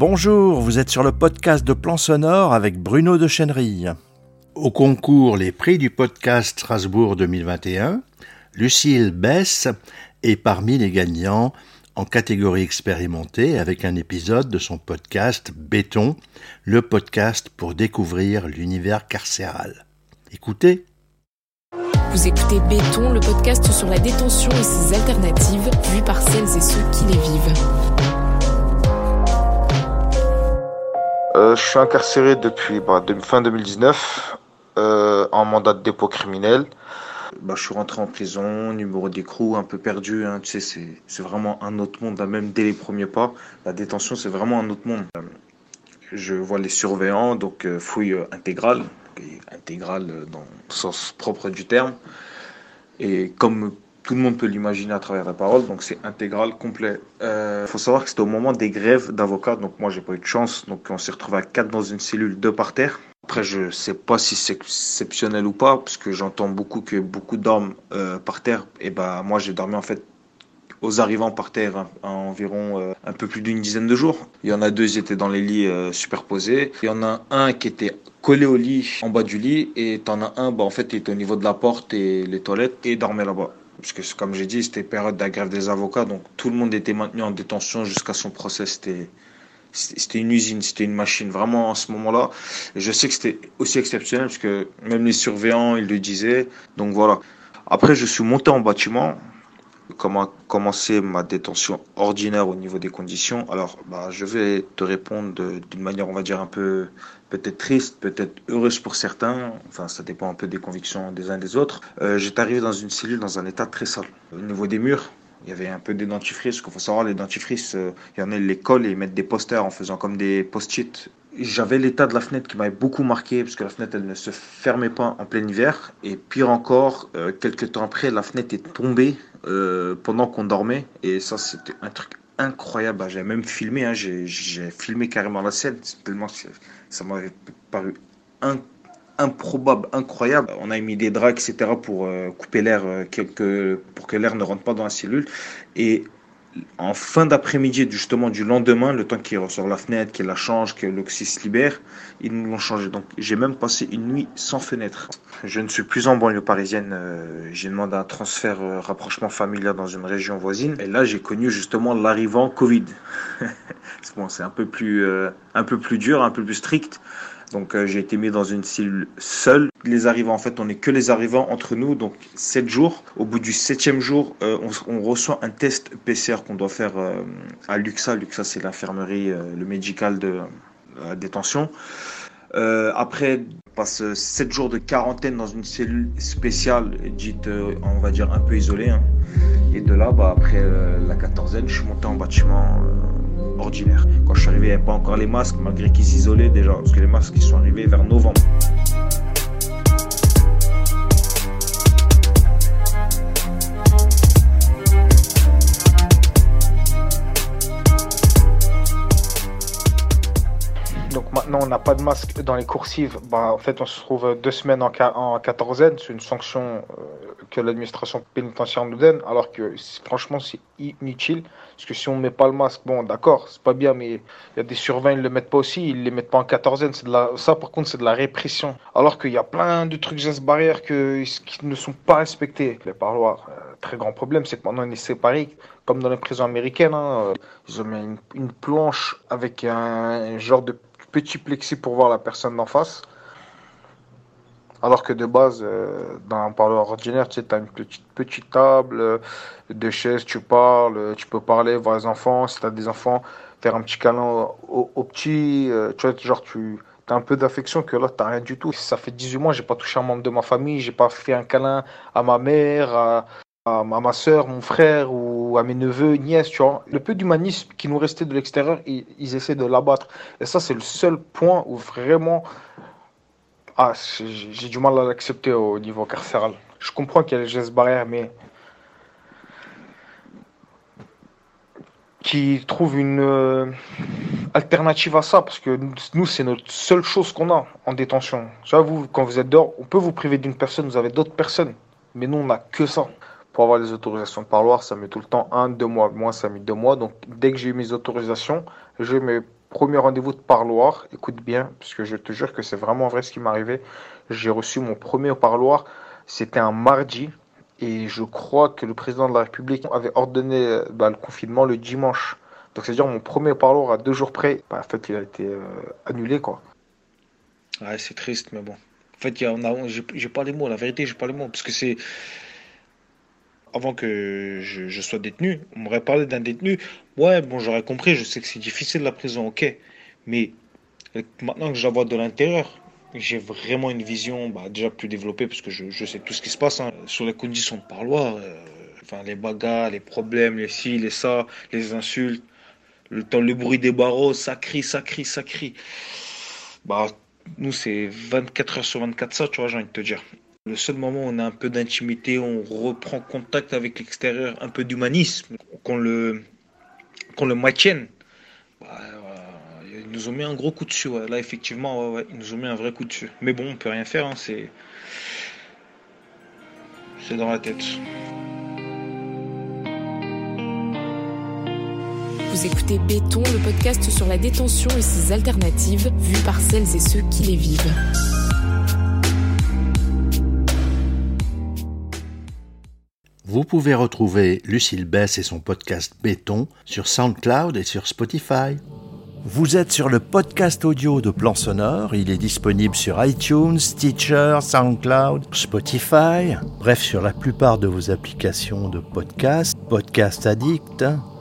Bonjour, vous êtes sur le podcast de Plan Sonore avec Bruno de Chenerille. Au concours Les prix du podcast Strasbourg 2021, Lucille Bess est parmi les gagnants en catégorie expérimentée avec un épisode de son podcast Béton, le podcast pour découvrir l'univers carcéral. Écoutez. Vous écoutez Béton, le podcast sur la détention et ses alternatives, vues par celles et ceux qui les vivent. Euh, je suis incarcéré depuis bah, fin 2019 euh, en mandat de dépôt criminel. Bah, je suis rentré en prison, numéro d'écrou, un peu perdu. Hein, tu sais, c'est vraiment un autre monde, même dès les premiers pas. La détention, c'est vraiment un autre monde. Je vois les surveillants, donc euh, fouille intégrale, intégrale dans le sens propre du terme. Et comme tout le monde peut l'imaginer à travers la parole, donc c'est intégral, complet. Il euh, faut savoir que c'était au moment des grèves d'avocats, donc moi j'ai pas eu de chance, donc on s'est retrouvé à quatre dans une cellule, deux par terre. Après, je sais pas si c'est exceptionnel ou pas, parce que j'entends beaucoup que beaucoup dorment euh, par terre. Et ben moi j'ai dormi en fait aux arrivants par terre à, environ euh, un peu plus d'une dizaine de jours. Il y en a deux qui étaient dans les lits superposés. Il y en a un qui était collé au lit en bas du lit et t'en as un bah en fait il était au niveau de la porte et les toilettes et dormait là-bas parce que comme j'ai dit, c'était période de grève des avocats, donc tout le monde était maintenu en détention jusqu'à son procès. C'était c'était une usine, c'était une machine, vraiment en ce moment-là. Je sais que c'était aussi exceptionnel, parce que même les surveillants, ils le disaient. Donc voilà. Après, je suis monté en bâtiment, comment commencer ma détention ordinaire au niveau des conditions. Alors, bah, je vais te répondre d'une manière, on va dire, un peu peut-être triste, peut-être heureuse pour certains. Enfin, ça dépend un peu des convictions des uns des autres. Euh, J'étais arrivé dans une cellule dans un état très sale. Au niveau des murs, il y avait un peu des dentifrices. qu'il faut savoir, les dentifrices, euh, il y en a, ils les collent et ils mettent des posters en faisant comme des post-it. J'avais l'état de la fenêtre qui m'avait beaucoup marqué, parce que la fenêtre, elle ne se fermait pas en plein hiver. Et pire encore, euh, quelques temps après, la fenêtre est tombée euh, pendant qu'on dormait. Et ça, c'était un truc incroyable. Bah, j'ai même filmé, hein. j'ai filmé carrément la scène, tellement ça m'avait paru improbable, incroyable. On a mis des draps, etc. pour euh, couper l'air, pour que l'air ne rentre pas dans la cellule. Et en fin d'après-midi, justement du lendemain, le temps qu'il ressort la fenêtre, qu'il la change, que l'oxy se libère, ils nous l'ont changé. Donc j'ai même passé une nuit sans fenêtre. Je ne suis plus en banlieue parisienne. Euh, j'ai demandé un transfert euh, rapprochement familial dans une région voisine. Et là, j'ai connu justement l'arrivant Covid. bon, c'est un peu plus, euh, un peu plus dur, un peu plus strict. Donc euh, j'ai été mis dans une cellule seule. Les arrivants, en fait, on n'est que les arrivants entre nous, donc 7 jours. Au bout du septième jour, euh, on, reçoit un test PCR qu'on doit faire euh, à Luxa. Luxa, c'est l'infirmerie, le médical de détention. après, on passe 7 jours de quarantaine dans une cellule spéciale, dite, on va dire, un peu isolée. Hein. Et de là, bah, après la quatorzaine, je suis monté en bâtiment Quand je suis arrivé, il n'y avait pas encore les masques, malgré qu'ils s'isolaient déjà, parce que les masques ils sont arrivés vers novembre. N'a pas de masque dans les coursives. Bah, en fait, on se trouve deux semaines en, en quatorzaine. C'est une sanction euh, que l'administration pénitentiaire nous donne, alors que franchement, c'est inutile. Parce que si on ne met pas le masque, bon, d'accord, c'est pas bien, mais il y a des surveillants, ils ne le mettent pas aussi, ils ne les mettent pas en quatorzaine. De la... Ça, par contre, c'est de la répression. Alors qu'il y a plein de trucs gestes barrières qui ne sont pas respectés. Les parloirs, euh, très grand problème, c'est que maintenant, on est séparés, comme dans les prisons américaines. Hein, ils ont mis une, planche avec un genre de petit plexi pour voir la personne d'en face. Alors que de base, euh, dans un parleur ordinaire, tu sais, as une petite, petite table, euh, deux chaises, tu parles, tu peux parler, voir les enfants. Si tu as des enfants, faire un petit câlin aux, petits. Euh, tu vois, genre, tu as un peu d'affection que là, tu rien du tout. Ça fait 18 mois, j'ai pas touché un membre de ma famille, j'ai pas fait un câlin à ma mère, à, à, ma soeur, mon frère ou à mes neveux, nièces, tu vois. Le peu d'humanisme qui nous restait de l'extérieur, ils, essaient de l'abattre. Et ça, c'est le seul point où vraiment, ah, j'ai du mal à l'accepter au niveau carcéral. Je comprends qu'il y a les gestes barrières, mais qui trouve une euh, alternative à ça, parce que nous, c'est notre seule chose qu'on a en détention. Vous, quand vous êtes dehors, on peut vous priver d'une personne, vous avez d'autres personnes, mais nous, on n'a que ça pour avoir les autorisations de parloir, ça met tout le temps un, deux mois. Moi, ça met deux mois. Donc, dès que j'ai eu mes autorisations, je vais me premier rendez-vous de parloir, écoute bien, parce que je te jure que c'est vraiment vrai ce qui arrivé. J'ai reçu mon premier parloir, c'était un mardi, et je crois que le président de la République avait ordonné bah, le confinement le dimanche. Donc c'est-à-dire mon premier parloir à deux jours près, bah, en fait il a été euh, annulé quoi. Ouais, c'est triste, mais bon. En fait, j'ai pas les mots, la vérité, j'ai pas les mots, parce que c'est avant que je, sois détenu, on m'aurait parlé d'un détenu. Ouais, bon, j'aurais compris, je sais que c'est difficile la prison, ok. Mais maintenant que je la vois de l'intérieur, j'ai vraiment une vision bah, déjà plus développée parce que je, sais tout ce qui se passe hein, sur les conditions de parloir. Euh, enfin, les bagarres, les problèmes, les ci, les ça, les insultes, le temps, le bruit des barreaux, ça crie, ça crie, ça crie. Bah, nous, c'est 24 heures sur 24 ça, tu vois, j'ai envie de te dire. Le seul moment où on a un peu d'intimité, on reprend contact avec l'extérieur, un peu d'humanisme, qu'on le, maintienne. Bah, ils nous ont mis un gros coup dessus. Là, effectivement, ils nous ont mis un vrai coup dessus. Mais bon, on peut rien faire. Hein, c'est, c'est dans la tête. Vous écoutez Béton, le podcast sur la détention et ses alternatives, vues par celles et ceux qui les vivent. Vous pouvez retrouver Lucille Bess et son podcast Béton sur SoundCloud et sur Spotify. Vous êtes sur le podcast audio de Plan Sonore. Il est disponible sur iTunes, Stitcher, SoundCloud, Spotify, bref, sur la plupart de vos applications de podcast, Podcast Addict,